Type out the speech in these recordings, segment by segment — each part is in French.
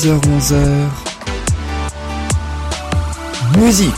10h-11h Musique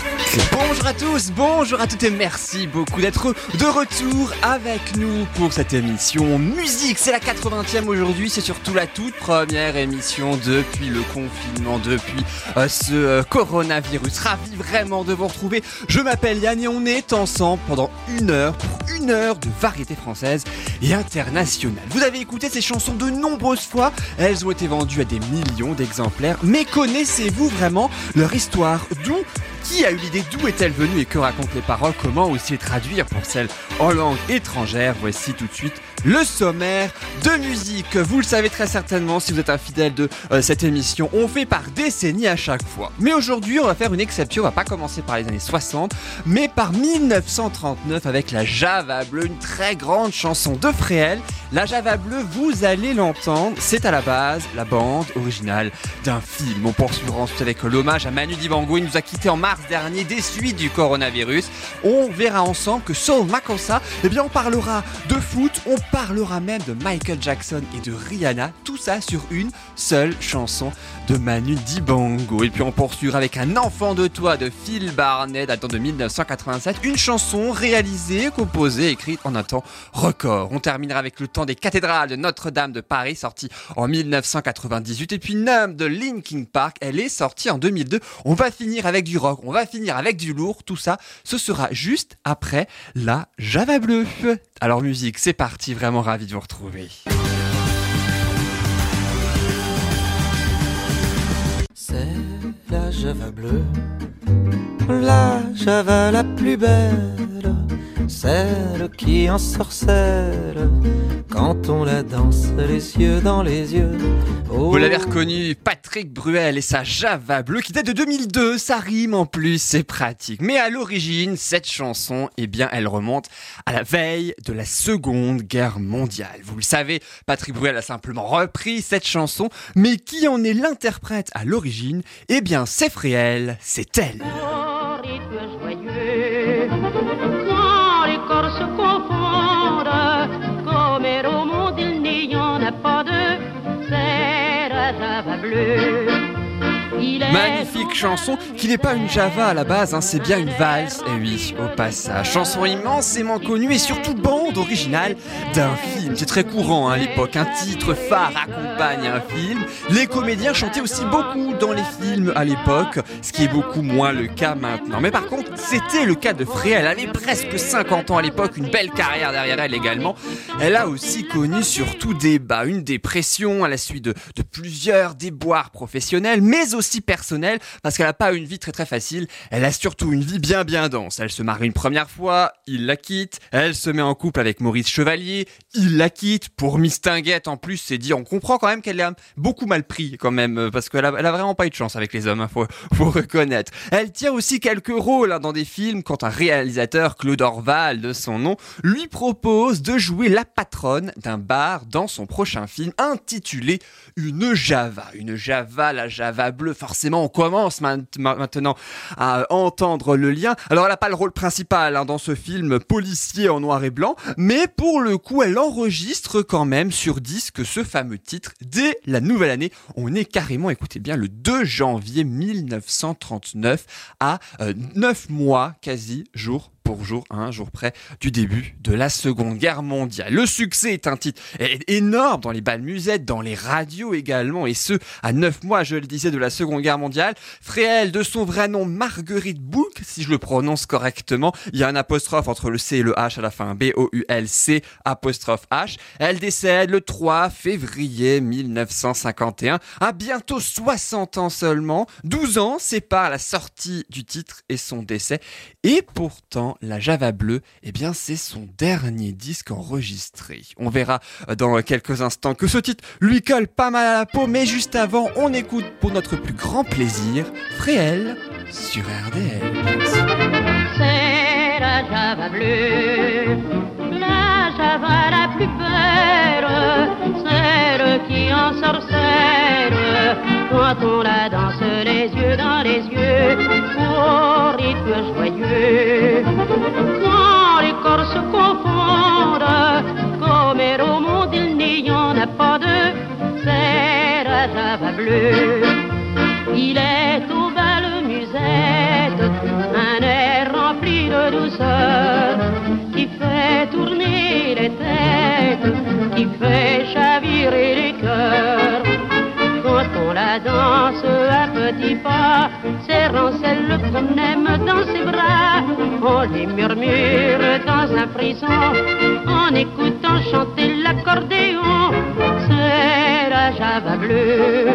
Bonjour à tous, bonjour à toutes et merci beaucoup d'être de retour avec nous pour cette émission musique. C'est la 80e aujourd'hui, c'est surtout la toute première émission depuis le confinement, depuis euh, ce euh, coronavirus. Ravi vraiment de vous retrouver. Je m'appelle Yann et on est ensemble pendant une heure pour une heure de variété française et internationale. Vous avez écouté ces chansons de nombreuses fois, elles ont été vendues à des millions d'exemplaires, mais connaissez-vous vraiment leur histoire? D'où qui a eu l'idée D'où est-elle venue et que racontent les paroles Comment aussi traduire pour celles en langue étrangère? Voici tout de suite le sommaire de musique. Vous le savez très certainement si vous êtes un fidèle de euh, cette émission. On fait par décennies à chaque fois. Mais aujourd'hui, on va faire une exception. On va pas commencer par les années 60, mais par 1939 avec la Java Bleue, une très grande chanson de Fréhel. La Java Bleue, vous allez l'entendre, c'est à la base la bande originale d'un film. On poursuivra ensuite avec l'hommage à Manu Dibango. Il nous a quitté en mars dernier des suites du coronavirus. On verra ensemble que Saul Makossa, eh bien, on parlera de foot, parlera même de Michael Jackson et de Rihanna, tout ça sur une seule chanson de Manu Dibango. Et puis on poursuivra avec Un enfant de toi de Phil Barnett datant de 1987, une chanson réalisée, composée, écrite en un temps record. On terminera avec Le temps des cathédrales de Notre-Dame de Paris, sorti en 1998, et puis Numb de Linkin Park, elle est sortie en 2002. On va finir avec du rock, on va finir avec du lourd, tout ça, ce sera juste après la Java Bleue. Alors musique, c'est parti, vraiment ravi de vous retrouver. C'est la Java bleue, la Java la plus belle, qui quand on la danse les yeux dans les yeux. Oh, Vous l'avez reconnu, Patrick Bruel et sa Java bleue qui date de 2002, ça rime en plus, c'est pratique. Mais à l'origine, cette chanson, eh bien, elle remonte à la veille de la Seconde Guerre mondiale. Vous le savez, Patrick Bruel a simplement repris cette chanson, mais qui en est l'interprète à l'origine? Eh bien, c'est Fréhel, c'est elle. Java bleue. Il est Magnifique chanson qui n'est pas une Java à la base, hein, c'est bien une valse, et oui, au passage. Chanson immensément connue et surtout bande originale d'un film. C'est très courant hein, à l'époque, un titre phare accompagne un film. Les comédiens chantaient aussi beaucoup dans les films à l'époque, ce qui est beaucoup moins le cas maintenant. Mais par contre, c'était le cas de Freya, elle avait presque 50 ans à l'époque, une belle carrière derrière elle également. Elle a aussi connu surtout des bas, une dépression à la suite de, de plusieurs déboires professionnels, mais aussi personnels, parce qu'elle n'a pas une vie très très facile, elle a surtout une vie bien bien dense. Elle se marie une première fois, il la quitte, elle se met en couple avec Maurice Chevalier, il la quitte, pour Mistinguette en plus, c'est dit, on comprend quand même qu'elle a beaucoup mal pris quand même, euh, parce qu'elle a, elle a vraiment pas eu de chance avec les hommes, hein, faut, faut reconnaître. Elle tient aussi quelques rôles hein, dans des films quand un réalisateur, Claude Orval de son nom, lui propose de jouer la patronne d'un bar dans son prochain film intitulé Une Java. Une Java, la Java bleue, forcément on commence ma- ma- maintenant à entendre le lien. Alors elle n'a pas le rôle principal hein, dans ce film policier en noir et blanc, mais pour le coup elle enregistre quand même sur disque ce fameux titre dès la nouvelle année. On est carrément, écoutez bien, le 2 janvier 1939 à 9 mois quasi jour jour, un jour près du début de la Seconde Guerre mondiale. Le succès est un titre énorme dans les balles musettes, dans les radios également, et ce, à neuf mois, je le disais, de la Seconde Guerre mondiale. Fréhel, de son vrai nom, Marguerite Boulk, si je le prononce correctement, il y a un apostrophe entre le C et le H à la fin, B-O-U-L-C, apostrophe H. Elle décède le 3 février 1951, à bientôt 60 ans seulement. 12 ans séparent la sortie du titre et son décès. Et pourtant, la Java bleue, eh bien, c'est son dernier disque enregistré. On verra euh, dans quelques instants que ce titre lui colle pas mal à la peau, mais juste avant, on écoute pour notre plus grand plaisir Fréhel sur RDL. C'est Java bleue, la Java la plus belle, celle qui quand on la danse les yeux dans les yeux, au rythme joyeux. Quand les corps se confondent, comme au monde il n'y en a pas deux, c'est la java bleue. Il est aux belles musettes, un air rempli de douceur, qui fait tourner les têtes, qui fait chavirer les cœurs. La danse à petits pas, serrant celle qu'on aime dans ses bras, on les murmure dans un frisson, en écoutant chanter l'accordéon, c'est la java bleue.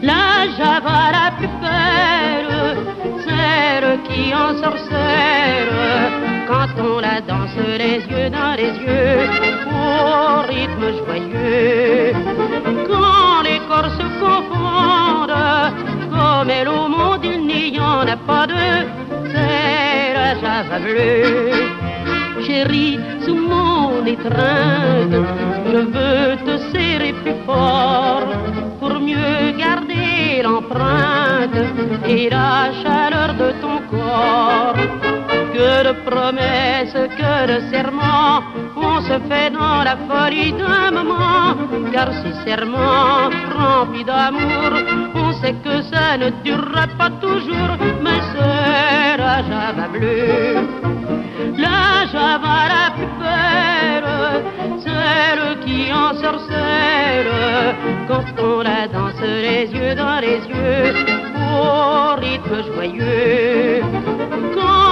La java la plus belle, celle qui en sorcelle, quand on la danse les yeux dans les yeux, au rythme joyeux. Confondent, comme elle au monde il n'y en a pas deux, c'est la java bleue. Chérie, sous mon étreinte, je veux te serrer plus fort pour mieux garder l'empreinte et la chaleur de ton corps. Que de promesses, que de serments, on se fait dans la folie d'un moment. Car ces serments remplis d'amour, on sait que ça ne durera pas toujours, mais c'est la java bleue. La java la plus belle, celle qui en sorcelle, quand on la danse les yeux dans les yeux, au rythme joyeux. Quand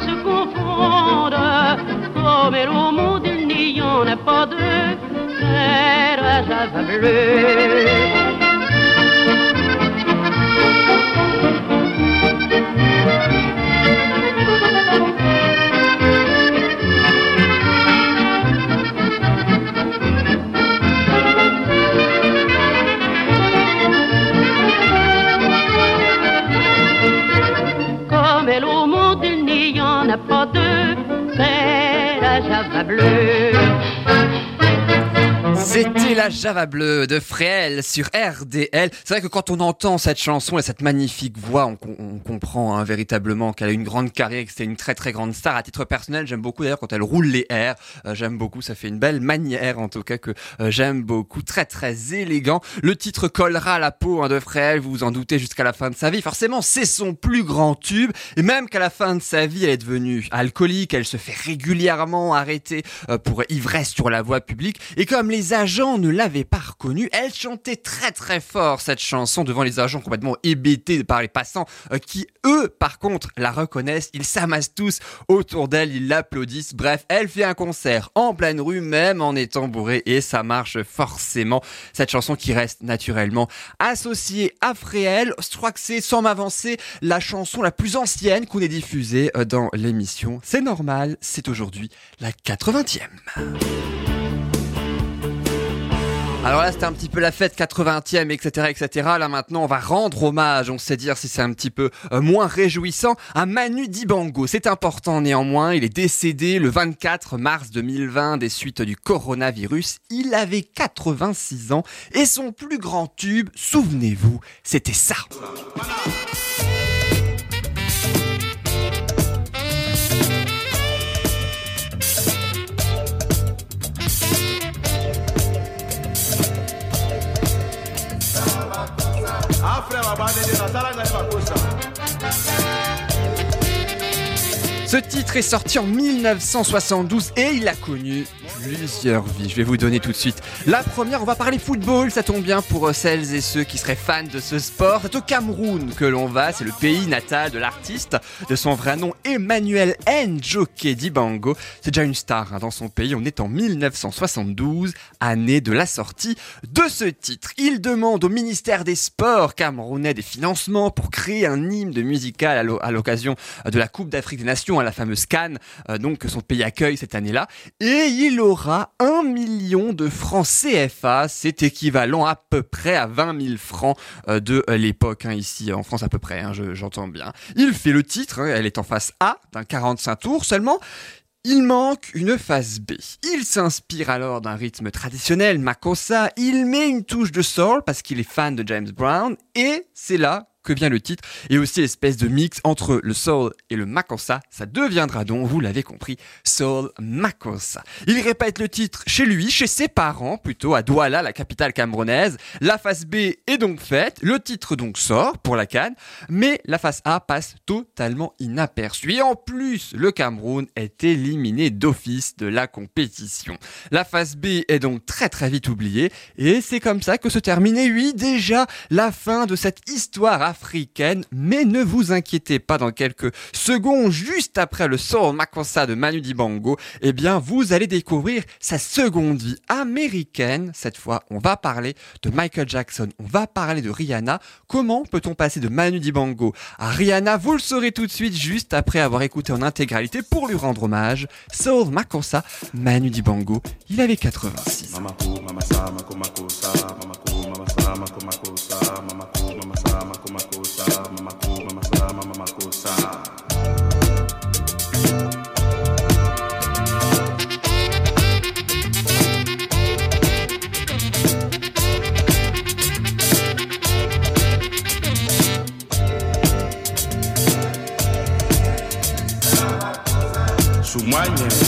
se confondent, comme au monde il n'y en a pas deux, c'est la bleue. Bleue. C'était la Java bleue de Fréhel sur RDL. C'est vrai que quand on entend cette chanson et cette magnifique voix, on, com- on comprend hein, véritablement qu'elle a une grande carrière, que c'était une très très grande star. À titre personnel, j'aime beaucoup d'ailleurs quand elle roule les airs. Euh, j'aime beaucoup, ça fait une belle manière en tout cas que euh, j'aime beaucoup. Très très élégant. Le titre collera à la peau hein, de Fréhel, vous vous en doutez, jusqu'à la fin de sa vie. Forcément, c'est son plus grand tube. Et même qu'à la fin de sa vie, elle est devenue alcoolique. Elle se fait régulièrement arrêter euh, pour ivresse sur la voie publique. Et comme les agents ne l'avaient pas reconnue, elle chantait très très fort cette chanson devant les agents complètement hébétés par les passants euh, qui, eux, par contre, la reconnaissent. Ils s'amassent tous autour d'elle, ils l'applaudissent. Bref, elle fait un concert en pleine rue, même en étant bourrée, et ça marche forcément. Cette chanson qui reste naturellement associée à Fréhel. Je crois que c'est, sans m'avancer, la chanson la plus ancienne qu'on ait diffusée euh, dans l'émission. C'est normal, c'est aujourd'hui la 80e. Alors là, c'était un petit peu la fête 80e, etc., etc. Là, maintenant, on va rendre hommage, on sait dire si c'est un petit peu euh, moins réjouissant, à Manu Dibango. C'est important néanmoins, il est décédé le 24 mars 2020 des suites du coronavirus. Il avait 86 ans et son plus grand tube, souvenez-vous, c'était ça. bandele natalanga ye bakosa. Ce titre est sorti en 1972 et il a connu plusieurs vies. Je vais vous donner tout de suite. La première, on va parler football, ça tombe bien pour euh, celles et ceux qui seraient fans de ce sport. C'est au Cameroun que l'on va, c'est le pays natal de l'artiste, de son vrai nom Emmanuel Njoke Dibango. C'est déjà une star hein, dans son pays, on est en 1972, année de la sortie de ce titre. Il demande au ministère des Sports camerounais des financements pour créer un hymne musical à l'o- à l'occasion de la Coupe d'Afrique des Nations, la fameuse Cannes, euh, donc que son pays accueille cette année-là. Et il aura un million de francs CFA, c'est équivalent à peu près à 20 000 francs euh, de l'époque, hein, ici en France à peu près, hein, je- j'entends bien. Il fait le titre, hein, elle est en face A d'un 45 tours seulement. Il manque une phase B. Il s'inspire alors d'un rythme traditionnel, Makossa. Il met une touche de soul parce qu'il est fan de James Brown. Et c'est là que vient le titre, et aussi l'espèce de mix entre le soul et le makossa. Ça deviendra donc, vous l'avez compris, soul makossa. Il répète le titre chez lui, chez ses parents, plutôt à Douala, la capitale camerounaise. La face B est donc faite, le titre donc sort pour la canne, mais la face A passe totalement inaperçue. Et en plus, le Cameroun est éliminé d'office de la compétition. La face B est donc très très vite oubliée, et c'est comme ça que se termine, oui, déjà la fin de cette histoire mais ne vous inquiétez pas, dans quelques secondes, juste après le Soul Makossa de Manu Dibango, eh bien, vous allez découvrir sa seconde vie américaine. Cette fois, on va parler de Michael Jackson, on va parler de Rihanna. Comment peut-on passer de Manu Dibango à Rihanna? Vous le saurez tout de suite, juste après avoir écouté en intégralité pour lui rendre hommage. Soul Makossa, Manu Dibango, il avait 86 mama makosa Sumanye.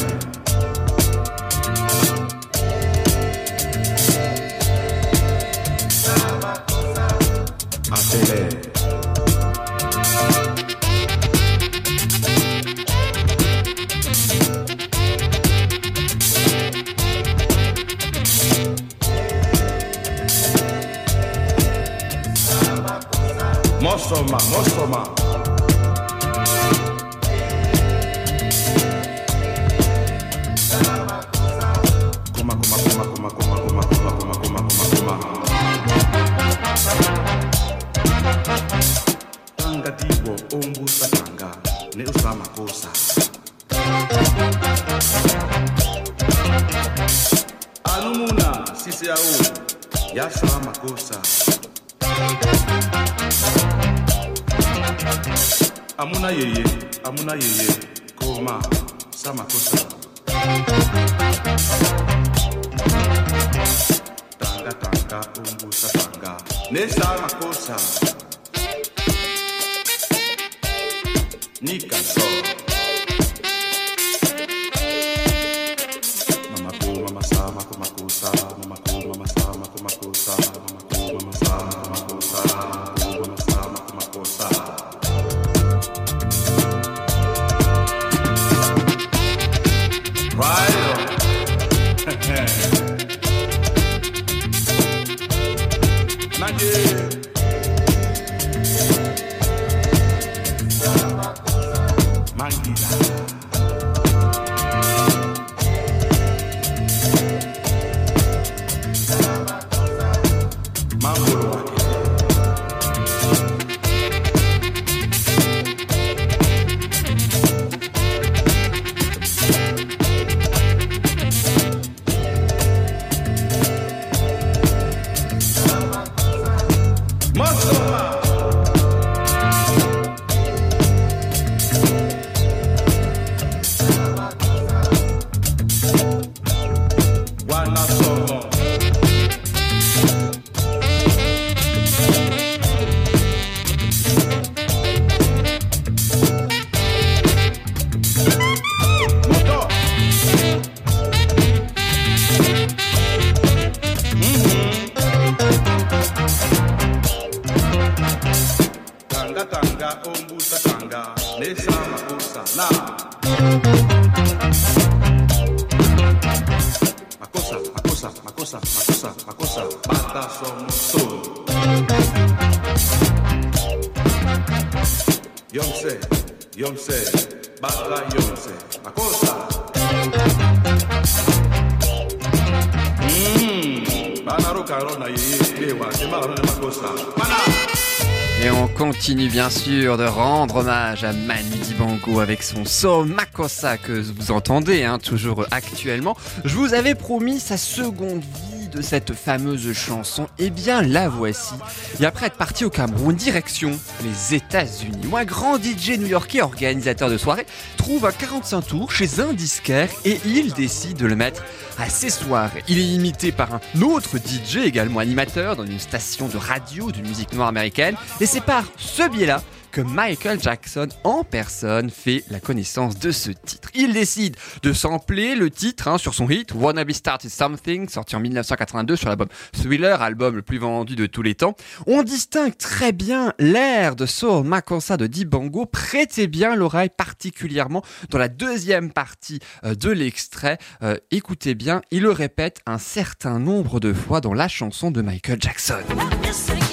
Bien sûr de rendre hommage à Manu Dibango avec son Soul Makossa que vous entendez hein, toujours actuellement. Je vous avais promis sa seconde vie de cette fameuse chanson Eh bien, la voici. Et après être parti au Cameroun, direction les États-Unis, un grand DJ new-yorkais organisateur de soirée trouve un 45 tours chez un disquaire et il décide de le mettre à ses soirées. Il est imité par un autre DJ, également animateur dans une station de radio de musique noire américaine, et c'est par ce biais-là Michael Jackson en personne fait la connaissance de ce titre. Il décide de sampler le titre hein, sur son hit Wanna Be Started Something, sorti en 1982 sur l'album Thriller, album le plus vendu de tous les temps. On distingue très bien l'air de Soul Makossa de Dibango. Prêtez bien l'oreille particulièrement dans la deuxième partie euh, de l'extrait. Euh, écoutez bien, il le répète un certain nombre de fois dans la chanson de Michael Jackson.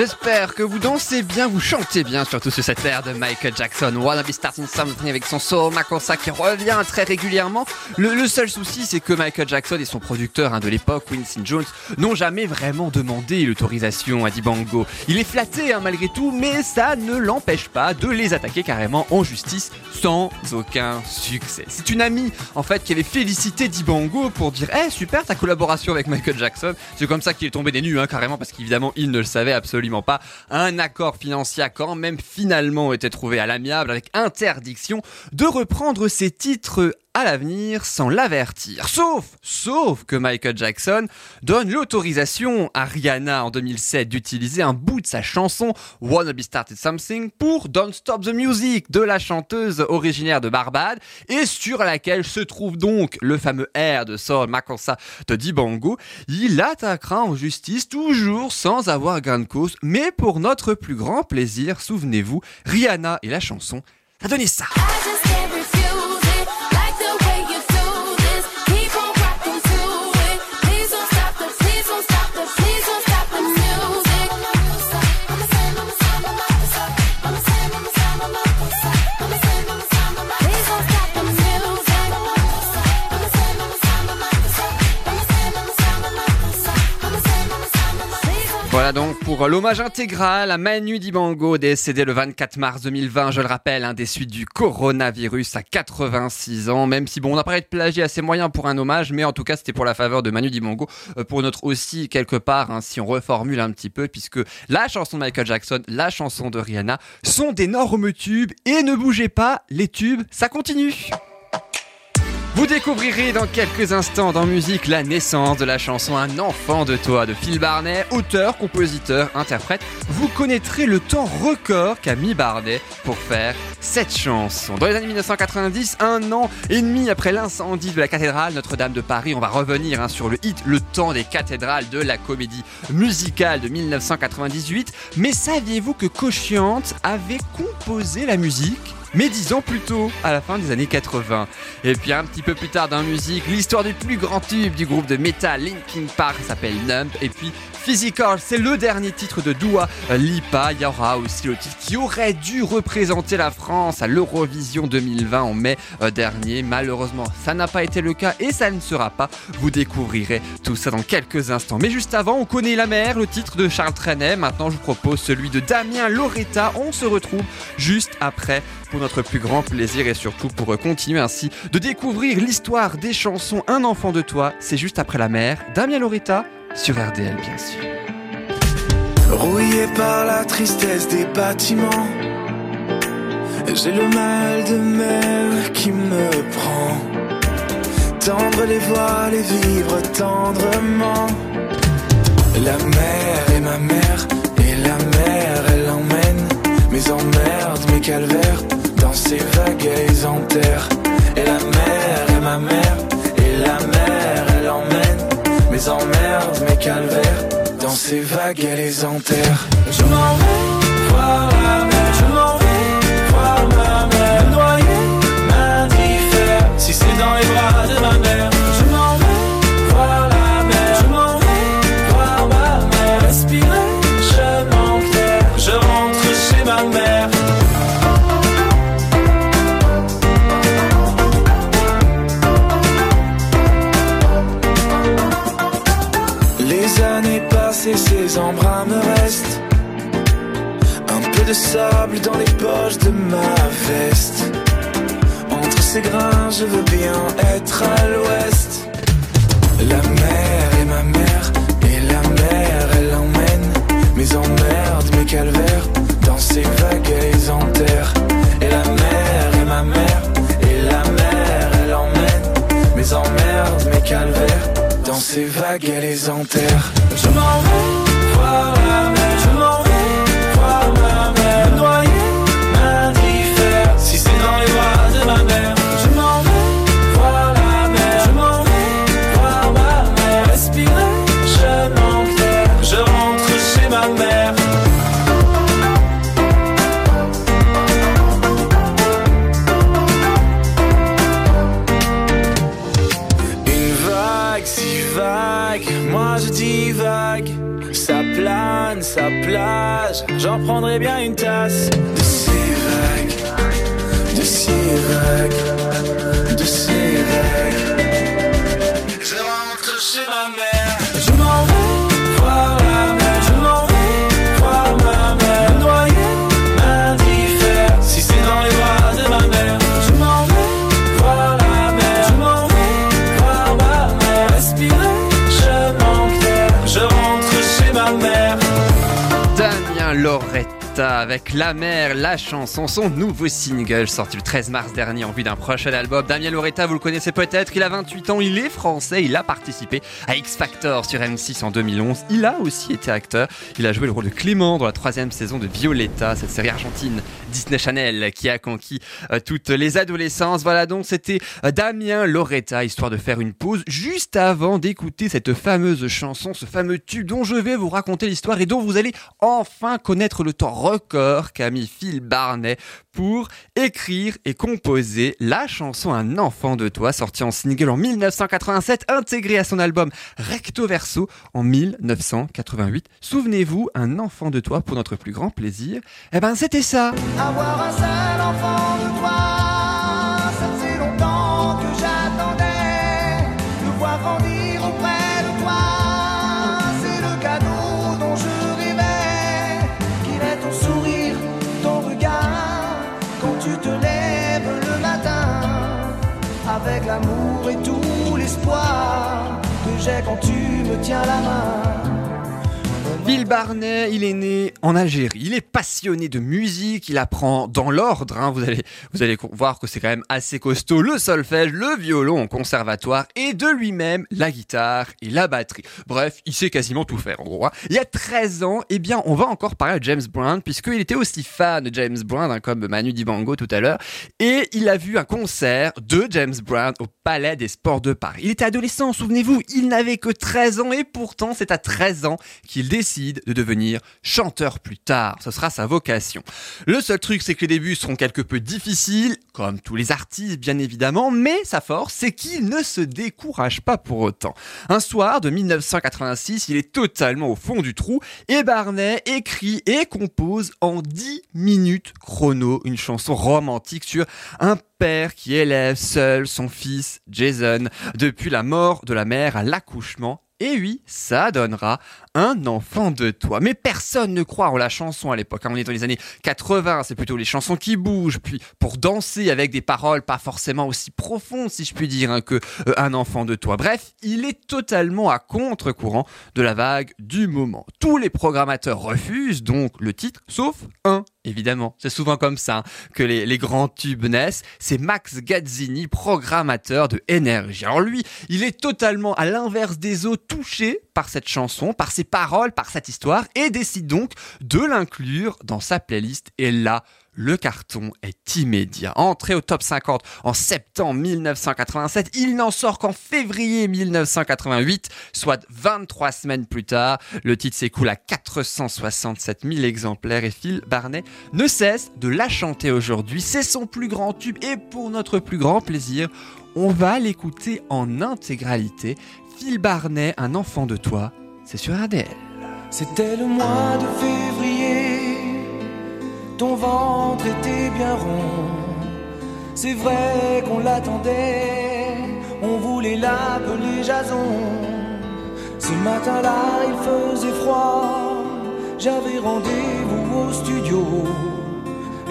J'espère que vous dansez bien, vous chantez bien, surtout sur cette air de Michael Jackson. Wanna Be Starting Something avec son soul Makossa qui revient très régulièrement. Le, seul souci, c'est que Michael Jackson et son producteur hein, de l'époque, Winston Jones, n'ont jamais vraiment demandé l'autorisation à Dibango. Il est flatté hein, malgré tout, mais ça ne l'empêche pas de les attaquer carrément en justice sans aucun succès. C'est une amie, en fait, qui avait félicité Dibango pour dire Eh, super ta collaboration avec Michael Jackson. C'est comme ça qu'il est tombé des nues, hein, carrément, parce qu'évidemment, il ne le savait absolument pas. Un accord financier quand même finalement été trouvé à l'amiable avec interdiction de reprendre ses titres à l'avenir sans l'avertir. Sauf, sauf que Michael Jackson donne l'autorisation à Rihanna en 2007 d'utiliser un bout de sa chanson Wanna Be Started Something pour Don't Stop the Music de la chanteuse originaire de Barbade et sur laquelle se trouve donc le fameux air de Saul Makossa de Dibango. Il l'attaquera en justice toujours sans avoir gain de cause, mais pour notre plus grand plaisir, souvenez-vous, Rihanna et la chanson a donné ça. Voilà donc pour l'hommage intégral à Manu Dibango, décédé le 24 mars 2020, je le rappelle, un des suites du coronavirus à 86 ans, même si bon, on n'a pas été plagié assez moyen pour un hommage, mais en tout cas c'était pour la faveur de Manu Dibango, euh, pour notre aussi quelque part, hein, si on reformule un petit peu, puisque la chanson de Michael Jackson, la chanson de Rihanna, sont d'énormes tubes, et ne bougez pas, les tubes, ça continue vous découvrirez dans quelques instants dans musique la naissance de la chanson Un enfant de toi de Phil Barnet, auteur, compositeur, interprète. Vous connaîtrez le temps record qu'a mis Barnet pour faire cette chanson. Dans les années 1990, un an et demi après l'incendie de la cathédrale Notre-Dame de Paris, on va revenir hein, sur le hit Le temps des cathédrales de la comédie musicale de 1998. Mais saviez-vous que Cochiante avait composé la musique mais dix ans plus tôt, à la fin des années 80. Et puis un petit peu plus tard dans la musique, l'histoire du plus grand tube du groupe de metal Linkin Park s'appelle Numb. Et puis Physical, c'est le dernier titre de Dua Lipa. Il y aura aussi le titre qui aurait dû représenter la France à l'Eurovision 2020 en mai euh, dernier. Malheureusement, ça n'a pas été le cas et ça ne sera pas. Vous découvrirez tout ça dans quelques instants. Mais juste avant, on connaît la mer, le titre de Charles Trenet. Maintenant, je vous propose celui de Damien Loretta. On se retrouve juste après pour notre plus grand plaisir et surtout pour continuer ainsi de découvrir l'histoire des chansons Un enfant de toi. C'est juste après la mer. Damien Loretta sur RDL, bien sûr. Rouillé par la tristesse des bâtiments, j'ai le mal de mer qui me prend. Tendre les voiles et vivre tendrement. La mer est ma mère, et la mer elle emmène mes emmerdes, mes calvaires dans ses vagues et les enterre. Et la mer est ma mère, et la mer mes emmerdes, mes calvaires dans ses vagues et les enterre. Je m'en vais voir la mer. Je m'en vais voir ma mère. Me noyer, m'indiffère. Si c'est dans les bras de ma mère. De sable dans les poches de ma veste. Entre ces grains, je veux bien être à l'ouest. La mer est ma mère, et la mer, elle emmène mes emmerdes, mes calvaires. Dans ces vagues, elle les enterre. Et la mer est ma mère, et la mer, elle emmène mes emmerdes, mes calvaires. Dans ces vagues, elle les enterre. Je m'en vais avec La Mer, la chanson, son nouveau single sorti le 13 mars dernier en vue d'un prochain album. Damien Loretta, vous le connaissez peut-être, il a 28 ans, il est français, il a participé à X Factor sur M6 en 2011. Il a aussi été acteur, il a joué le rôle de Clément dans la troisième saison de Violetta, cette série argentine Disney Channel qui a conquis euh, toutes les adolescences. Voilà donc c'était euh, Damien Loretta, histoire de faire une pause juste avant d'écouter cette fameuse chanson, ce fameux tube dont je vais vous raconter l'histoire et dont vous allez enfin connaître le temps record mis Phil Barnet pour écrire et composer la chanson Un enfant de toi, sortie en single en 1987, intégrée à son album Recto Verso en 1988. Souvenez-vous, Un enfant de toi pour notre plus grand plaisir. Eh ben, c'était ça. Quand tu me tiens la main. Phil Barnet, il est né en Algérie. Il est passionné de musique. Il apprend dans l'ordre. hein. Vous allez, voir que c'est quand même assez costaud. Le solfège, le violon au conservatoire et de lui-même la guitare et la batterie. Bref, il sait quasiment tout faire en gros. hein. Il y a 13 ans, eh bien, on va encore parler de James Brown puisqu'il était aussi fan de James Brown, hein, comme Manu Dibango tout à l'heure. Et il a vu un concert de James Brown au Palais des Sports de Paris. Il était adolescent, souvenez-vous, il n'avait que 13 ans et pourtant c'est à 13 ans qu'il décide de devenir chanteur plus tard. Ce sera sa vocation. Le seul truc, c'est que les débuts seront quelque peu difficiles, comme tous les artistes bien évidemment, mais sa force, c'est qu'il ne se décourage pas pour autant. Un soir de 1986, il est totalement au fond du trou et Barnet écrit et compose en 10 minutes chrono une chanson romantique sur un père qui élève seul son fils Jason depuis la mort de la mère à l'accouchement. Et oui, ça donnera un enfant de toi. Mais personne ne croit en la chanson à l'époque. hein. On est dans les années 80, c'est plutôt les chansons qui bougent, puis pour danser avec des paroles pas forcément aussi profondes, si je puis dire, hein, que euh, un enfant de toi. Bref, il est totalement à contre-courant de la vague du moment. Tous les programmateurs refusent donc le titre, sauf un. Évidemment, c'est souvent comme ça hein, que les, grands tubes naissent. C'est Max Gazzini, programmateur de Énergie. Alors lui, il est totalement à l'inverse des autres, touché par cette chanson, par ses paroles, par cette histoire, et décide donc de l'inclure dans sa playlist. Et là, le carton est immédiat. Entré au top 50 en septembre 1987, il n'en sort qu'en février 1988, soit 23 semaines plus tard. Le titre s'écoule à 467 000 exemplaires et Phil Barnet ne cesse de la chanter aujourd'hui. C'est son plus grand tube et pour notre plus grand plaisir, on va l'écouter en intégralité. Phil Barnet, un enfant de toi, c'est sur RDL. C'était le mois de février, ton ventre était bien rond. C'est vrai qu'on l'attendait, on voulait l'appeler Jason. Ce matin-là, il faisait froid, j'avais rendez-vous au studio.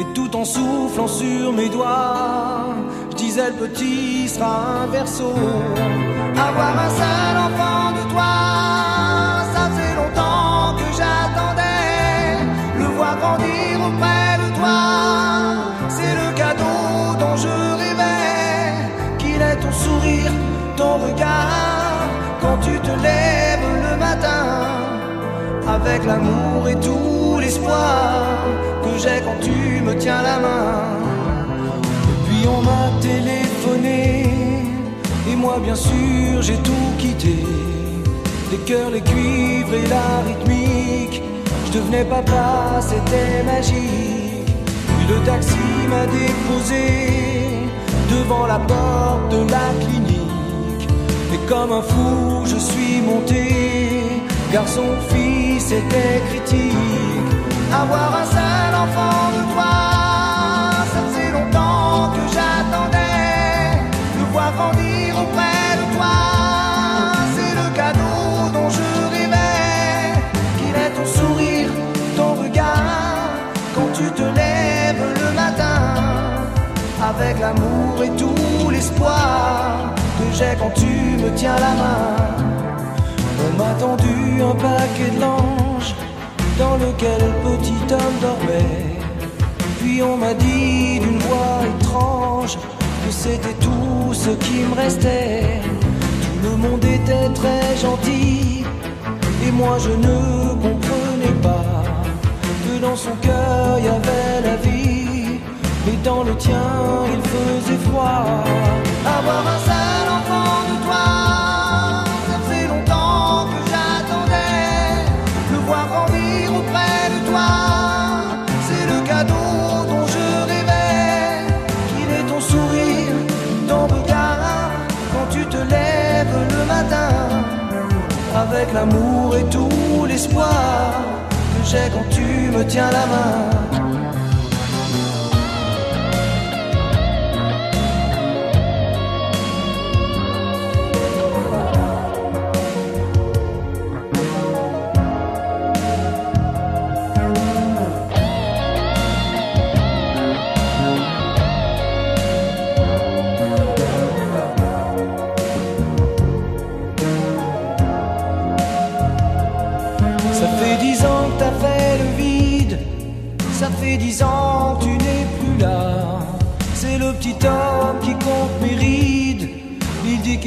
Et tout en soufflant sur mes doigts, je disais le petit sera un verso. Avoir un seul enfant de toi, ton regard, quand tu te lèves le matin avec l'amour et tout l'espoir que j'ai quand tu me tiens la main. Et puis on m'a téléphoné, et moi bien sûr j'ai tout quitté. Les cœurs, les cuivres et la rythmique, je devenais papa, c'était magique. Puis le taxi m'a déposé devant la porte de la clinique. Comme un fou, je suis monté Garçon, fille, c'était critique. Avoir un quand tu me tiens la main. On m'a tendu un paquet de linge dans lequel le petit homme dormait. Puis on m'a dit d'une voix étrange que c'était tout ce qui me restait. Tout le monde était très gentil et moi je ne comprenais pas que dans son cœur il y avait la vie. Et dans le tien il faisait froid. Avoir un seul Avec l'amour et tout l'espoir que j'ai quand tu me tiens la main.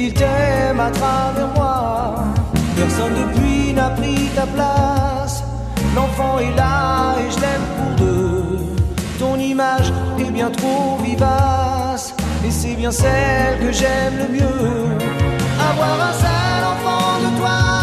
Qu'il t'aime à travers moi. Personne depuis n'a pris ta place. L'enfant est là et je l'aime pour deux. Ton image est bien trop vivace. Et c'est bien celle que j'aime le mieux. Avoir un seul enfant de toi.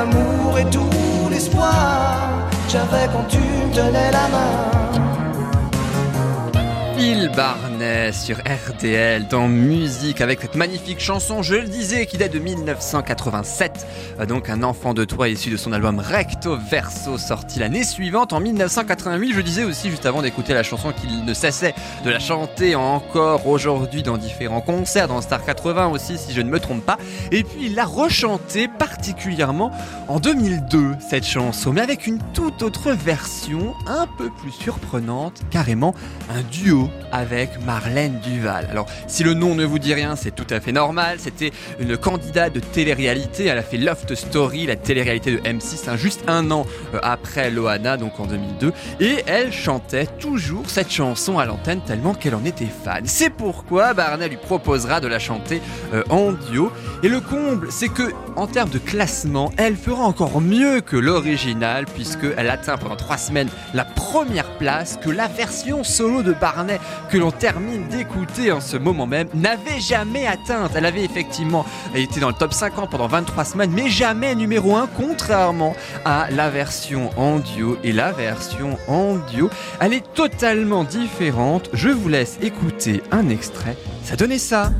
L'amour et tout l'espoir. J'avais quand tu me tenais la main Sur RDL dans musique avec cette magnifique chanson, je le disais, qui date de 1987. Euh, Donc un enfant de toi issu de son album Recto Verso sorti l'année suivante en 1988. Je disais aussi juste avant d'écouter la chanson qu'il ne cessait de la chanter encore aujourd'hui dans différents concerts, dans Star 80 aussi si je ne me trompe pas. Et puis il l'a rechantée particulièrement en 2002 cette chanson, mais avec une toute autre version un peu plus surprenante, carrément un duo avec Marlène Duval. Alors, si le nom ne vous dit rien, c'est tout à fait normal. C'était une candidate de télé-réalité. Elle a fait Loft Story, la télé-réalité de M6, hein, juste un an euh, après Loana, donc en 2002. Et elle chantait toujours cette chanson à l'antenne tellement qu'elle en était fan. C'est pourquoi Barnet lui proposera de la chanter euh, en duo. Et le comble, c'est que en termes de classement, elle fera encore mieux que l'original puisqu'elle atteint pendant trois semaines la première place que la version solo de Barnet que l'on termine d'écouter en ce moment même n'avait jamais atteinte. Elle avait effectivement été dans le top 50 pendant 23 semaines, mais jamais numéro 1, contrairement à la version en duo. Et la version en duo, elle est totalement différente. Je vous laisse écouter un extrait. Ça donnait ça.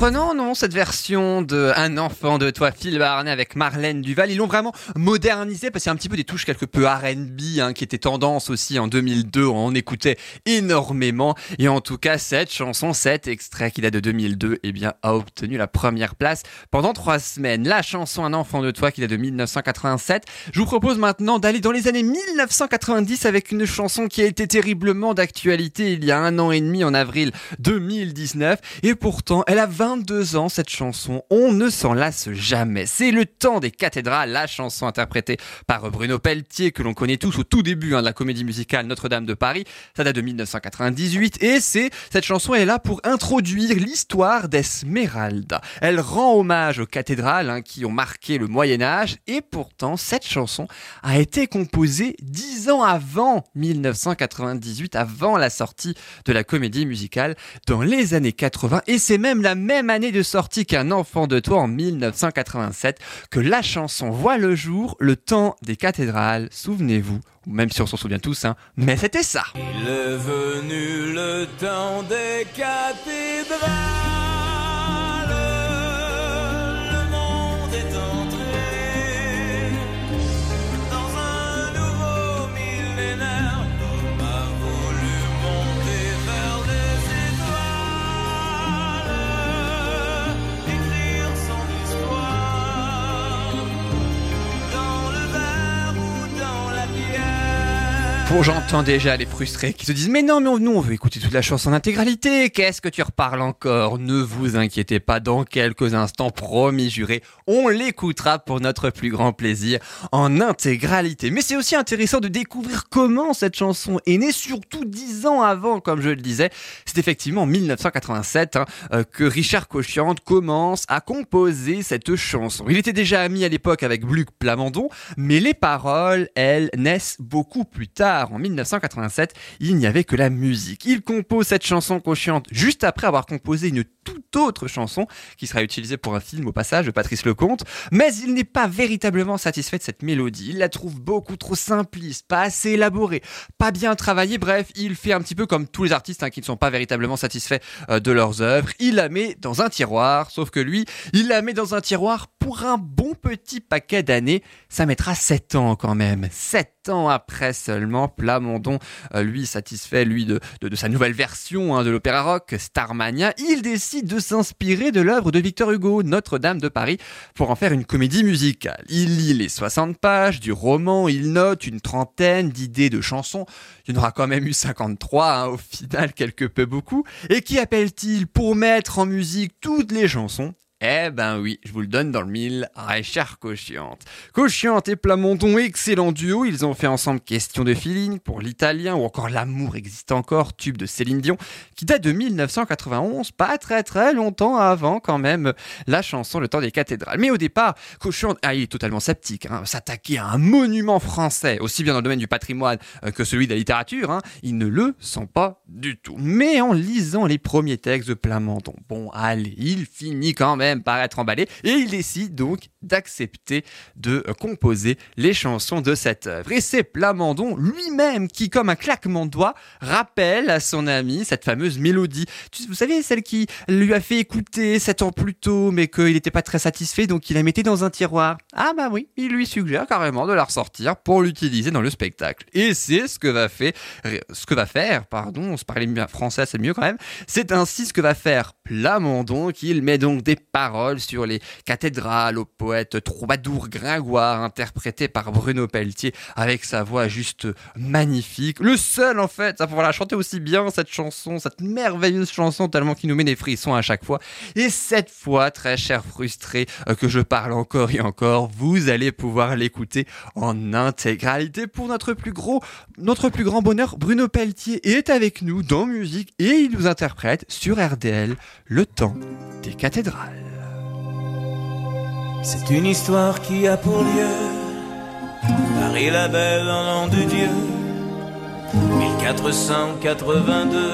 Surprenant, non, cette version de Un enfant de toi, Phil Barnet avec Marlène Duval. Ils l'ont vraiment modernisé parce qu'il y a un petit peu des touches quelque peu R&B hein, qui étaient tendance aussi en 2002. On en écoutait énormément. Et en tout cas, cette chanson, cet extrait qui date de 2002, eh bien, a obtenu la première place pendant trois semaines. La chanson Un enfant de toi qui date de 1987. Je vous propose maintenant d'aller dans les années 1990 avec une chanson qui a été terriblement d'actualité il y a un an et demi en avril 2019. Et pourtant, elle a 22 ans, cette chanson. On ne s'en lasse jamais. C'est le temps des cathédrales, la chanson interprétée par Bruno Pelletier, que l'on connaît tous au tout début hein, de la comédie musicale Notre-Dame de Paris. Ça date de 1998. Et c'est, cette chanson est là pour introduire l'histoire d'Esmeralda. Elle rend hommage aux cathédrales hein, qui ont marqué le Moyen-Âge. Et pourtant, cette chanson a été composée dix ans avant 1998, avant la sortie de la comédie musicale dans les années 80. Et c'est même la année de sortie qu'un enfant de toi en 1987 que la chanson voit le jour, le temps des cathédrales. Souvenez-vous, même si on s'en souvient tous, hein, mais c'était ça. Il est venu le temps des cathédrales Bon, j'entends déjà les frustrés qui se disent Mais non, mais nous, on veut écouter toute la chanson en intégralité. Qu'est-ce que tu reparles encore? Ne vous inquiétez pas, dans quelques instants, promis, juré, on l'écoutera pour notre plus grand plaisir en intégralité. Mais c'est aussi intéressant de découvrir comment cette chanson est née, surtout dix ans avant, comme je le disais. C'est effectivement en 1987 hein, euh, que Richard Cochiante commence à composer cette chanson. Il était déjà ami à l'époque avec Luc Plamondon, mais les paroles, elles, naissent beaucoup plus tard. En 1987, il n'y avait que la musique. Il compose cette chanson Cochiante juste après avoir composé une toute autre chanson qui sera utilisée pour un film au passage de Patrice Lecomte, mais il n'est pas véritablement satisfait de cette mélodie. Il la trouve beaucoup trop simpliste, pas assez élaborée, pas bien travaillée. Bref, il fait un petit peu comme tous les artistes hein, qui ne sont pas véritablement satisfaits euh, de leurs œuvres. Il la met dans un tiroir, sauf que lui, il la met dans un tiroir pour un bon petit paquet d'années. Ça mettra 7 ans quand même. 7 ans après seulement, Plamondon, euh, lui, satisfait, lui, de sa nouvelle version hein, de l'opéra rock, Starmania, il décide de s'inspirer de l'œuvre de Victor Hugo, Notre-Dame de Paris, pour en faire une comédie musicale. Il lit les 60 pages du roman, il note une trentaine d'idées de chansons, il y en aura quand même eu 53, hein, au final, quelque peu beaucoup, et qui appelle-t-il pour mettre en musique toutes les chansons? Eh ben oui, je vous le donne dans le mille, Richard Cochiante. Cochiante et Plamondon, excellent duo, ils ont fait ensemble Question de feeling pour l'italien ou encore L'amour existe encore, tube de Céline Dion, qui date de 1991, pas très très longtemps avant quand même la chanson Le temps des cathédrales. Mais au départ, Cochiante, ah, il est totalement sceptique, hein, s'attaquer à un monument français, aussi bien dans le domaine du patrimoine euh, que celui de la littérature, hein, il ne le sent pas du tout. Mais en lisant les premiers textes de Plamondon, bon allez, il finit quand même par être emballé et il décide donc d'accepter de composer les chansons de cette œuvre. Et c'est Plamondon lui-même qui, comme un claquement de doigts, rappelle à son ami cette fameuse mélodie. Vous savez, celle qui lui a fait écouter sept ans plus tôt, mais qu'il n'était pas très satisfait, donc il la mettait dans un tiroir. Ah bah oui, il lui suggère carrément de la ressortir pour l'utiliser dans le spectacle. Et c'est ce que va faire, ce que va faire, pardon, on se parlait bien français, c'est mieux quand même. C'est ainsi ce que va faire Plamondon, qu'il met donc des paroles sur les cathédrales au poète troubadour Gringoire, interprété par Bruno Pelletier, avec sa voix juste magnifique. Le seul, en fait, à pouvoir la chanter aussi bien, cette chanson, cette merveilleuse chanson, tellement qu'il nous met des frissons à chaque fois. Et cette fois, très cher frustré, euh, que je parle encore et encore, vous allez pouvoir l'écouter en intégralité pour notre plus gros, notre plus grand bonheur. Bruno Pelletier est avec nous dans musique et il nous interprète sur RDL le temps des cathédrales. C'est une histoire qui a pour lieu Paris la belle en l'an de Dieu. 1482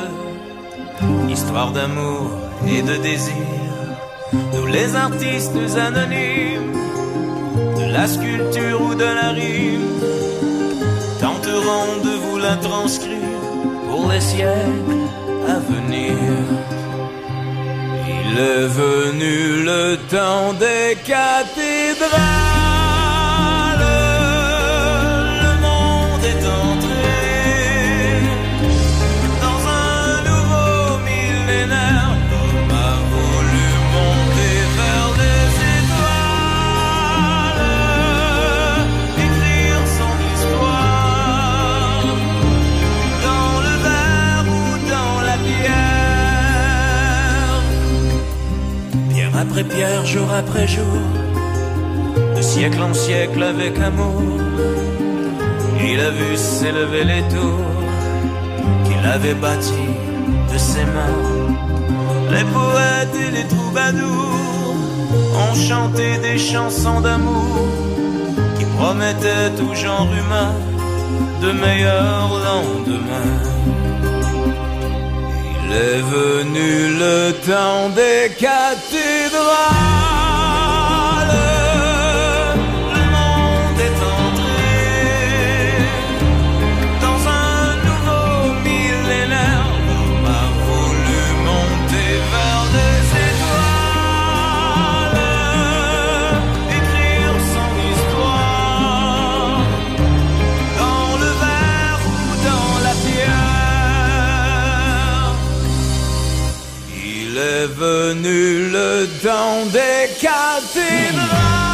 Histoire d'amour et de désir. Tous les artistes anonymes De la sculpture ou de la rime Tenteront de vous la transcrire Pour les siècles à venir il venu le temps des cathédrales. Pierre, jour après jour, de siècle en siècle avec amour, il a vu s'élever les tours qu'il avait bâties de ses mains. Les poètes et les troubadours ont chanté des chansons d'amour qui promettaient au genre humain de meilleurs lendemains. Il est venu le temps des cathédrales. Le temps des cathédrales.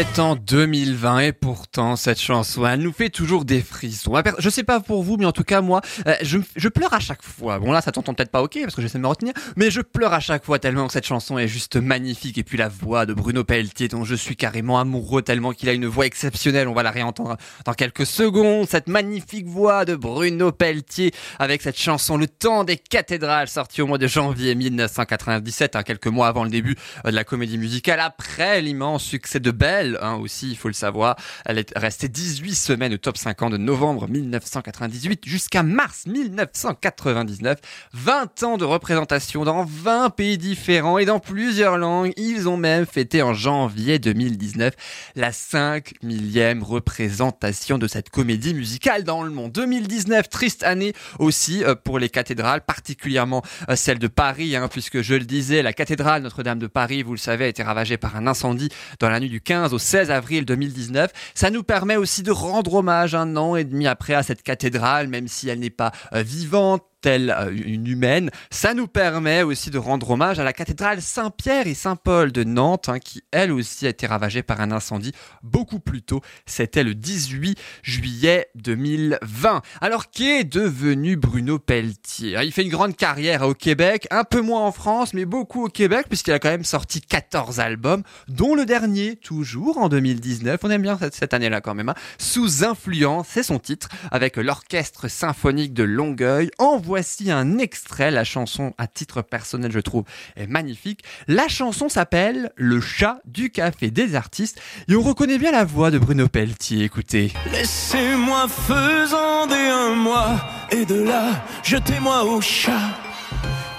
Est en 2020 et pourtant cette chanson, elle nous fait toujours des frissons. Ah, Je sais pas pour vous, mais en tout cas moi, euh, je, je pleure à chaque fois. Bon là, ça t'entend peut-être pas ok parce que j'essaie de me retenir, mais je pleure à chaque fois tellement que cette chanson est juste magnifique. Et puis la voix de Bruno Pelletier, dont je suis carrément amoureux tellement qu'il a une voix exceptionnelle. On va la réentendre dans quelques secondes. Cette magnifique voix de Bruno Pelletier avec cette chanson Le temps des cathédrales sortie au mois de janvier 1997, hein, quelques mois avant le début euh, de la comédie musicale, après l'immense succès de Belle, hein, aussi, il faut le savoir. Elle est restée 18 semaines au top 50 de novembre 1998 jusqu'à mars 1999. 20 ans de représentation dans 20 pays différents et dans plusieurs langues. Ils ont même fêté en janvier 2019 la 5 millième représentation de cette comédie musicale dans le monde. 2019, triste année aussi euh, pour les cathédrales, particulièrement euh, celle de Paris, hein, puisque je le disais, la cathédrale Notre-Dame de Paris, vous le savez, a été ravagée par un incendie dans la nuit du 15 au 16 avril 2019. Ça nous permet aussi de rendre hommage un an et demi après à cette cathédrale, même si elle n'est pas euh, vivante telle euh, une humaine. Ça nous permet aussi de rendre hommage à la cathédrale Saint-Pierre et Saint-Paul de Nantes, hein, qui elle aussi a été ravagée par un incendie beaucoup plus tôt. C'était le 18 juillet 2020. Alors qu'est devenu Bruno Pelletier? Il fait une grande carrière au Québec, un peu moins en France, mais beaucoup au Québec, puisqu'il a quand même sorti 14 albums, dont le dernier, toujours en 2019. On aime bien cette, année-là quand même. hein. Sous influence, c'est son titre, avec l'orchestre symphonique de Longueuil. En voici un extrait. La chanson, à titre personnel, je trouve, est magnifique. La chanson s'appelle Le chat du café des artistes. Et on reconnaît bien la voix de Bruno Pelletier. Écoutez. Laissez-moi faisander un mois et de là, jetez-moi au chat.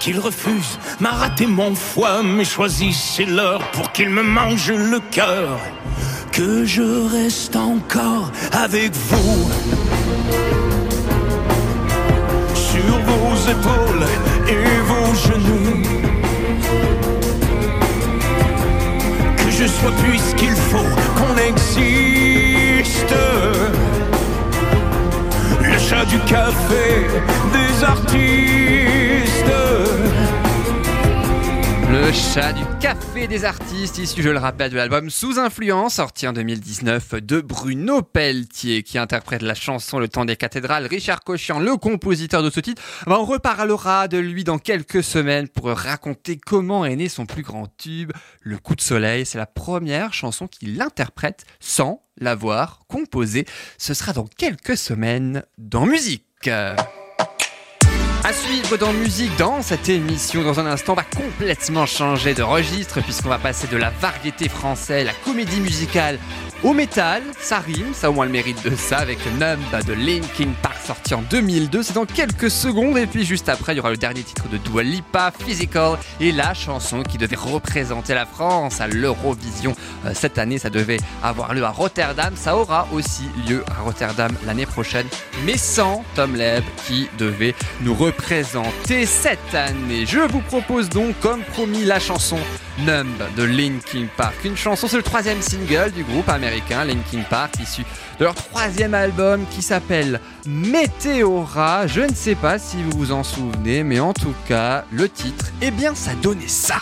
Qu'il refuse, m'a raté mon foie, mais choisissez l'heure pour qu'il me mange le cœur. Que je reste encore avec vous. Épaules et vos genoux. Que je sois puisqu'il faut qu'on existe. Le chat du café des artistes. Le chat du café des artistes, issu, je le rappelle, de l'album Sous influence, sorti en 2019 de Bruno Pelletier, qui interprète la chanson Le temps des cathédrales. Richard Cochian, le compositeur de ce titre, ben, on reparlera de lui dans quelques semaines pour raconter comment est né son plus grand tube, Le coup de soleil. C'est la première chanson qu'il interprète sans l'avoir composée. Ce sera dans quelques semaines dans musique. À suivre dans musique dans cette émission, dans un instant, va complètement changer de registre puisqu'on va passer de la variété française, la comédie musicale au métal. Ça rime, ça au moins le mérite de ça avec Numb de Linkin Park sorti en 2002. C'est dans quelques secondes et puis juste après, il y aura le dernier titre de Dua Lipa, Physical et la chanson qui devait représenter la France à l'Eurovision euh, cette année. Ça devait avoir lieu à Rotterdam. Ça aura aussi lieu à Rotterdam l'année prochaine, mais sans Tom Leb qui devait nous représenter cette année. Je vous propose donc, comme promis, la chanson Numb de Linkin Park. Une chanson, c'est le troisième single du groupe américain Linkin Park, issu de leur troisième album qui s'appelle Meteora. Je ne sais pas si vous vous en souvenez, mais en tout cas, le titre, eh bien, ça donnait ça.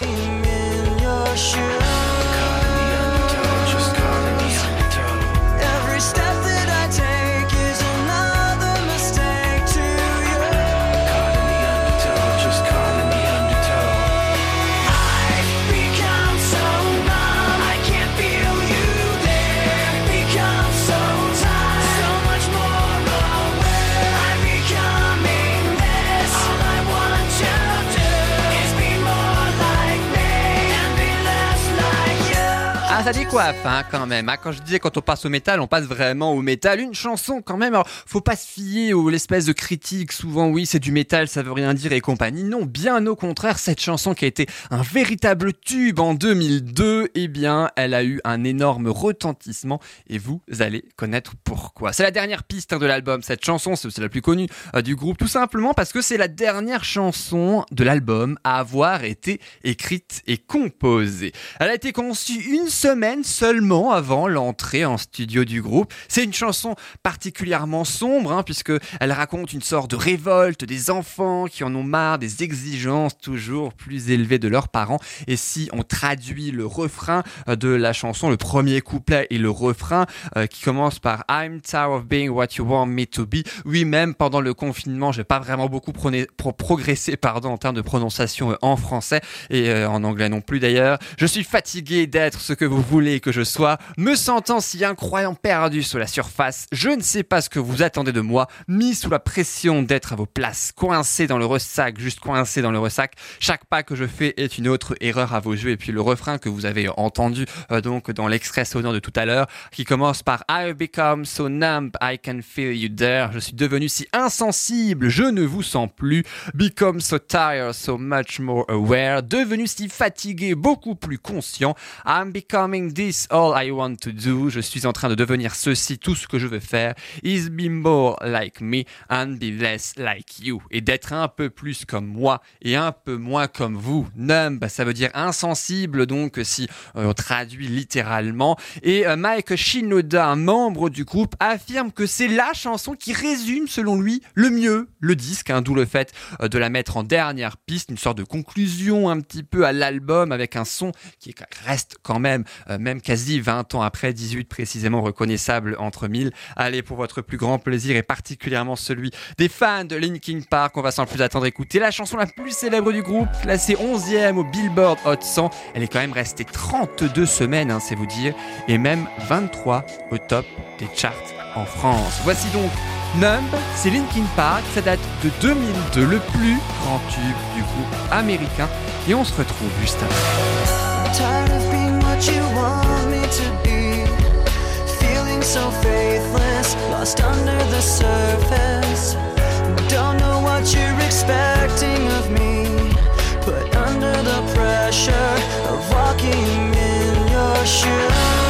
Ça décoiffe, hein, quand même. Ah, quand je disais quand on passe au métal, on passe vraiment au métal. Une chanson, quand même. Alors, faut pas se fier aux l'espèce de critique. Souvent, oui, c'est du métal, ça veut rien dire et compagnie. Non, bien au contraire, cette chanson qui a été un véritable tube en 2002, eh bien, elle a eu un énorme retentissement et vous allez connaître pourquoi. C'est la dernière piste hein, de l'album. Cette chanson, c'est c'est la plus connue euh, du groupe, tout simplement parce que c'est la dernière chanson de l'album à avoir été écrite et composée. Elle a été conçue une semaine seulement avant l'entrée en studio du groupe. C'est une chanson particulièrement sombre, hein, puisque elle raconte une sorte de révolte des enfants qui en ont marre des exigences toujours plus élevées de leurs parents. Et si on traduit le refrain euh, de la chanson, le premier couplet et le refrain euh, qui commence par I'm tired of being what you want me to be. Oui, même pendant le confinement, j'ai pas vraiment beaucoup pro- progressé pardon, en termes de prononciation euh, en français et en anglais non plus d'ailleurs. Je suis fatigué d'être ce que vous voulez que je sois, me sentant si incroyant perdu sur la surface. Je ne sais pas ce que vous attendez de moi, mis sous la pression d'être à vos places, coincé dans le ressac, juste coincé dans le ressac. Chaque pas que je fais est une autre erreur à vos yeux. Et puis le refrain que vous avez entendu euh, donc dans l'extrait sonore de tout à l'heure, qui commence par I've become so numb, I can feel you there. Je suis devenu si insensible, je ne vous sens plus. Become so tired, so much more aware. Devenu si fatigué, beaucoup plus conscient. I'm this all I want to do. Je suis en train de devenir ceci, tout ce que je veux faire. Is be more like me and be less like you. Et d'être un peu plus comme moi et un peu moins comme vous. Numb, ça veut dire insensible, donc si euh, on traduit littéralement. Et euh, Mike Shinoda, un membre du groupe, affirme que c'est la chanson qui résume, selon lui, le mieux le disque, hein, d'où le fait euh, de la mettre en dernière piste, une sorte de conclusion un petit peu à l'album avec un son qui reste quand même, euh, même quasi 20 ans après, 18 précisément, reconnaissable entre mille. Allez, pour votre plus grand plaisir et particulièrement celui des fans de Linkin Park, on va sans plus attendre écouter la chanson la plus célèbre du groupe, classée 11e au Billboard Hot 100. Elle est quand même restée 32 semaines, hein, c'est vous dire, et même 23 au top des charts en France. Voici donc Numb, c'est Linkin Park, ça date de 2002, le plus grand tube du groupe américain, et on se retrouve juste après. What you want me to be. Feeling so faithless, lost under the surface. Don't know what you're expecting of me. Under the pressure of walking in your shoes.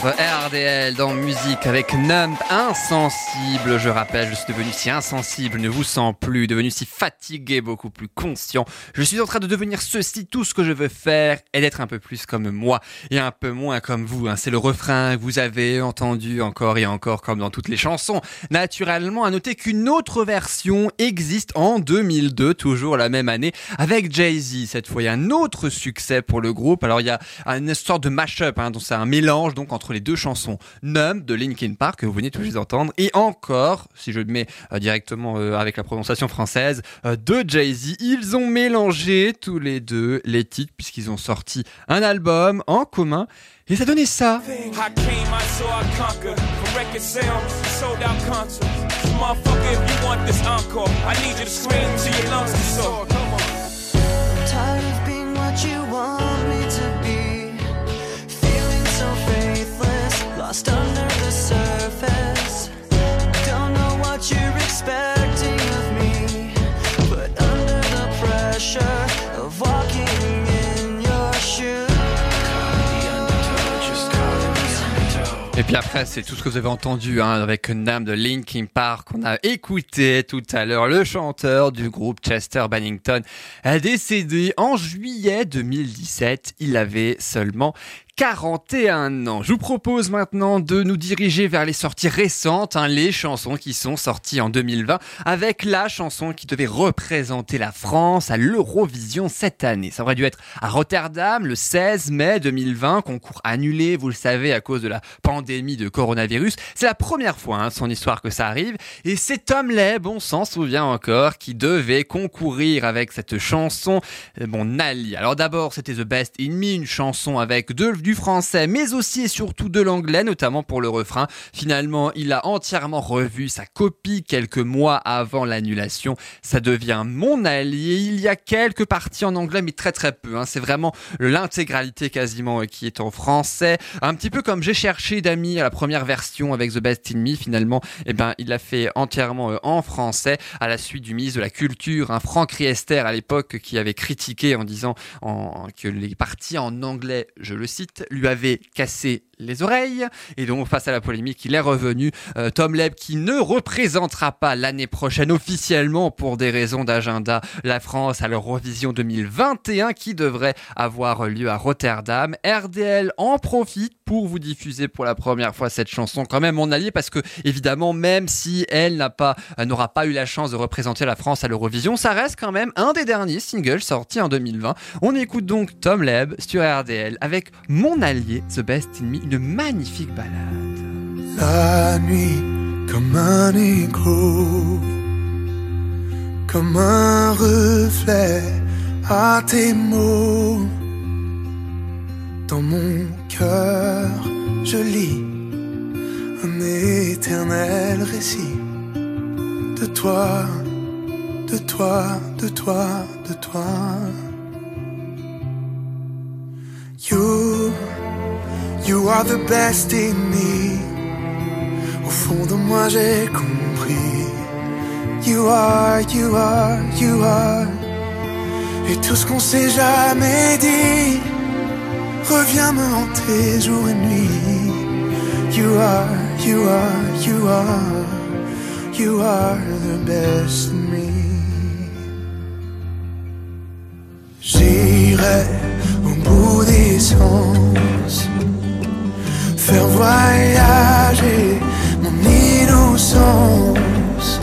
Sur RDL dans musique avec Numb insensible. Je rappelle, je suis devenu si insensible, ne vous sens plus, devenu si fatigué, beaucoup plus conscient. Je suis en train de devenir ceci. Tout ce que je veux faire est d'être un peu plus comme moi et un peu moins comme vous. hein. C'est le refrain que vous avez entendu encore et encore comme dans toutes les chansons. Naturellement, à noter qu'une autre version existe en 2002, toujours la même année, avec Jay-Z. Cette fois, il y a un autre succès pour le groupe. Alors, il y a une sorte de mash-up, hein, donc c'est un mélange donc entre les deux chansons Numb Linkin Park que vous venez tout juste d'entendre. Et encore, si je le mets euh, directement euh, avec la prononciation française, euh, de Jay-Z. Ils ont mélangé tous les deux les titres puisqu'ils ont sorti un album en commun. Et ça donnait ça. Et puis après, c'est tout ce que vous avez entendu hein, avec Nam de Linkin Park. On a écouté tout à l'heure le chanteur du groupe Chester Bennington a décédé en juillet 2017. Il avait seulement 41 ans. Je vous propose maintenant de nous diriger vers les sorties récentes, hein, les chansons qui sont sorties en 2020, avec la chanson qui devait représenter la France à l'Eurovision cette année. Ça aurait dû être à Rotterdam le 16 mai 2020, concours annulé, vous le savez, à cause de la pandémie de coronavirus. C'est la première fois hein, son histoire que ça arrive, et c'est Tom Leb, on s'en souvient encore, qui devait concourir avec cette chanson, euh, bon, Nali. Alors d'abord, c'était The Best in Me, une chanson avec de, du français, mais aussi et surtout de l'anglais, notamment pour le refrain. Finalement, il a entièrement revu sa copie quelques mois avant l'annulation. Ça devient mon allié. Il y a quelques parties en anglais, mais très très peu. hein. C'est vraiment l'intégralité quasiment euh, qui est en français. Un petit peu comme j'ai cherché d'amis à la première version avec The Best in Me. Finalement, eh ben, il l'a fait entièrement euh, en français à la suite du ministre de la Culture, un Franck Riester à l'époque qui avait critiqué en disant que les parties en anglais, je le cite, lui avaient cassé les oreilles. Et donc, face à la polémique, il est revenu. Euh, Tom Leb, qui ne représentera pas l'année prochaine officiellement pour des raisons d'agenda la France à l'Eurovision 2021 qui devrait avoir lieu à Rotterdam. RDL en profite pour vous diffuser pour la première fois cette chanson, quand même mon allié, parce que évidemment, même si elle euh, n'aura pas eu la chance de représenter la France à l'Eurovision, ça reste quand même un des derniers singles sortis en 2020. On écoute donc Tom Leb sur RDL avec Mon allié, The Best in Me, une magnifique balade. La nuit comme un écho, comme un reflet à tes. Dans mon cœur, je lis un éternel récit de toi, de toi, de toi, de toi. You, you are the best in me. Au fond de moi j'ai compris You are, you are, you are Et tout ce qu'on s'est jamais dit Revient me hanter jour et nuit. You are, you are, you are You are the best in me. J'irai au bout des sens. Faire voyager mon innocence.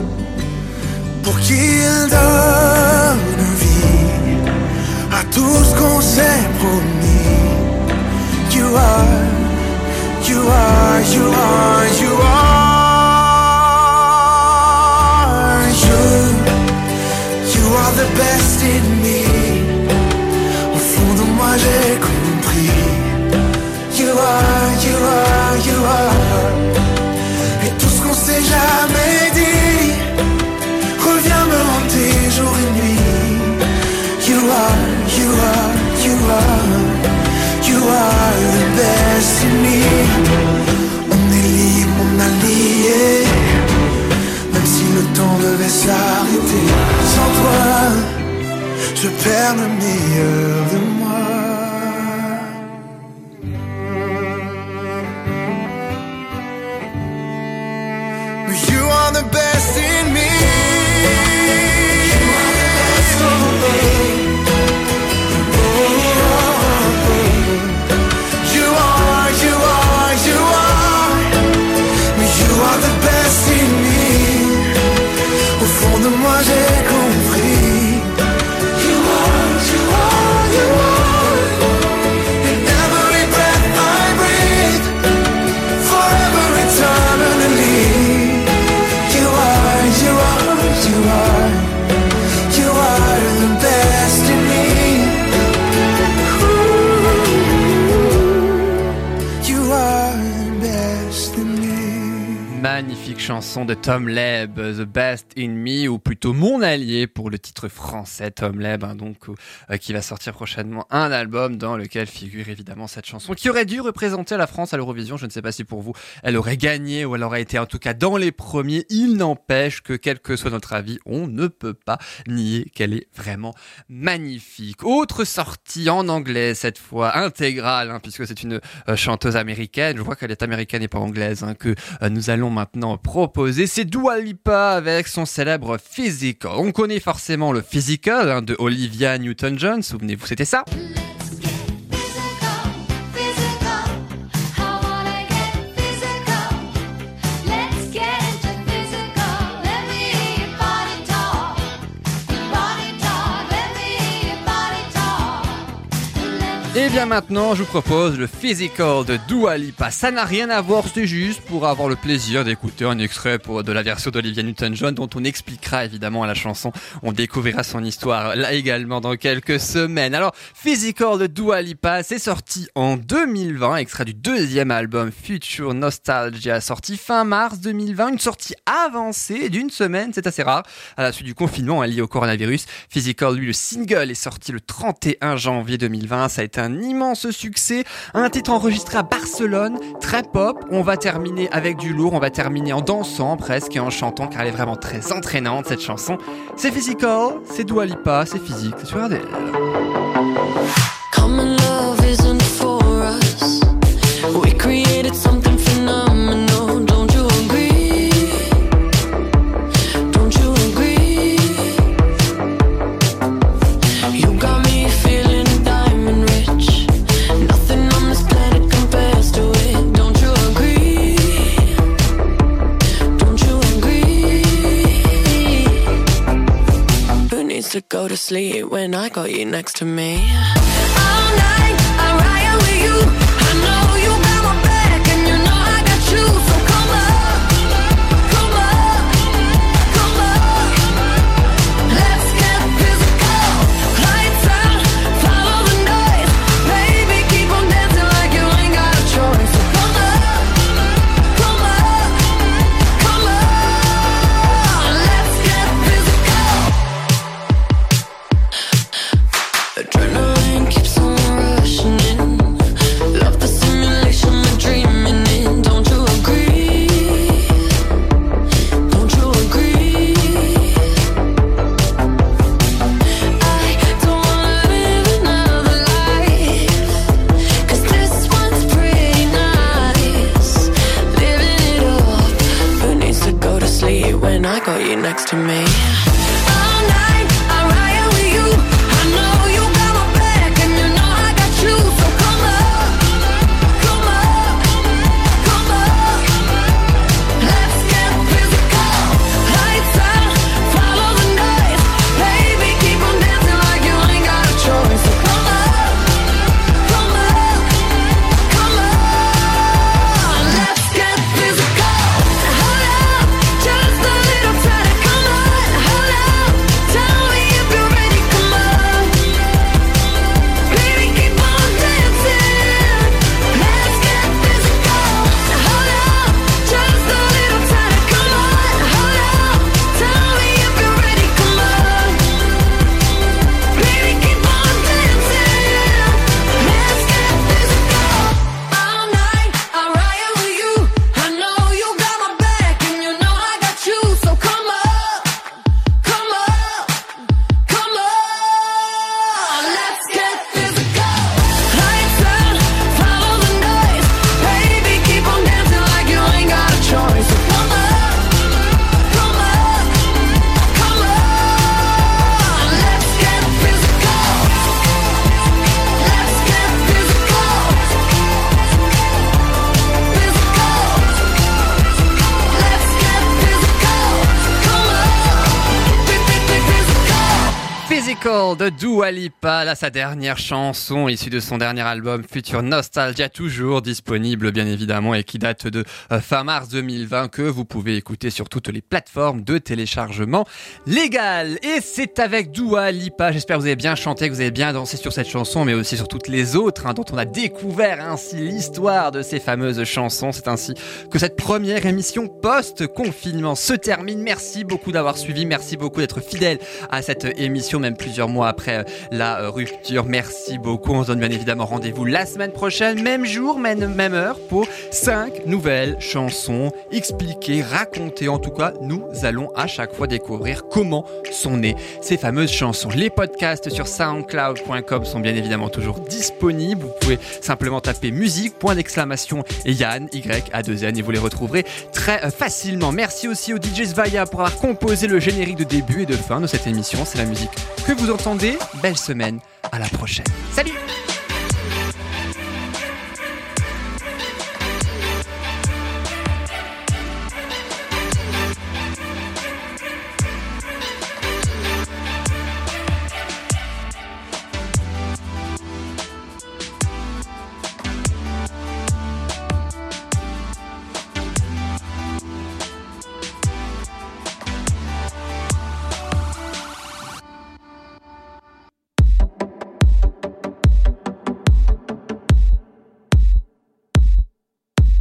Pour qu'il donne vie à tout ce qu'on s'est promis. You are, you are, you are, you are, you, you are the best in me. Au fond de moi j'ai compris. You are, you are, you are. Devait s'arrêter, sans toi, je perds le meilleur de moi. Chanson de Tom Leb, The Best in Me, ou plutôt Mon Allié pour le titre français, Tom Leb, hein, donc, euh, qui va sortir prochainement un album dans lequel figure évidemment cette chanson, qui aurait dû représenter la France à l'Eurovision. Je ne sais pas si pour vous, elle aurait gagné ou elle aurait été en tout cas dans les premiers. Il n'empêche que, quel que soit notre avis, on ne peut pas nier qu'elle est vraiment magnifique. Autre sortie en anglais, cette fois intégrale, hein, puisque c'est une euh, chanteuse américaine. Je vois qu'elle est américaine et pas anglaise, hein, que euh, nous allons maintenant proposer. C'est Dua Lipa avec son célèbre Physical. On connaît forcément le Physical hein, de Olivia Newton-John. Souvenez-vous, c'était ça? Et bien maintenant, je vous propose le Physical de Dua Lipa. Ça n'a rien à voir, c'est juste pour avoir le plaisir d'écouter un extrait pour, de la version d'Olivia Newton-John dont on expliquera évidemment la chanson. On découvrira son histoire là également dans quelques semaines. Alors, Physical de Dua Lipa, c'est sorti en 2020, extrait du deuxième album Future Nostalgia, sorti fin mars 2020, une sortie avancée d'une semaine, c'est assez rare, à la suite du confinement hein, lié au coronavirus. Physical, lui, le single est sorti le 31 janvier 2020, ça a été un immense succès, un titre enregistré à Barcelone, très pop. On va terminer avec du lourd, on va terminer en dansant presque et en chantant car elle est vraiment très entraînante cette chanson. C'est physical, c'est Dua Lipa, c'est physique, c'est sur RDL. Go to sleep when I got you next to me? All night, I ride with you. De Dua Lipa, là sa dernière chanson issue de son dernier album Future Nostalgia, toujours disponible bien évidemment et qui date de euh, fin mars 2020 que vous pouvez écouter sur toutes les plateformes de téléchargement légal. Et c'est avec Dua Lipa, j'espère que vous avez bien chanté, que vous avez bien dansé sur cette chanson mais aussi sur toutes les autres hein, dont on a découvert ainsi l'histoire de ces fameuses chansons. C'est ainsi que cette première émission post-confinement se termine. Merci beaucoup d'avoir suivi, merci beaucoup d'être fidèle à cette émission, même plusieurs mois après la euh, rupture. Merci beaucoup. On se donne bien évidemment rendez-vous la semaine prochaine, même jour, même, heure, pour cinq nouvelles chansons expliquées, racontées. En tout cas, nous allons à chaque fois découvrir comment sont nées ces fameuses chansons. Les podcasts sur soundcloud.com sont bien évidemment toujours disponibles. Vous pouvez simplement taper musique, point d'exclamation et Yann, Y, A 2 N et vous les retrouverez très euh, facilement. Merci aussi au DJ Svaya pour avoir composé le générique de début et de fin de cette émission. C'est la musique que vous entendez. Belle semaine. À la prochaine. Salut!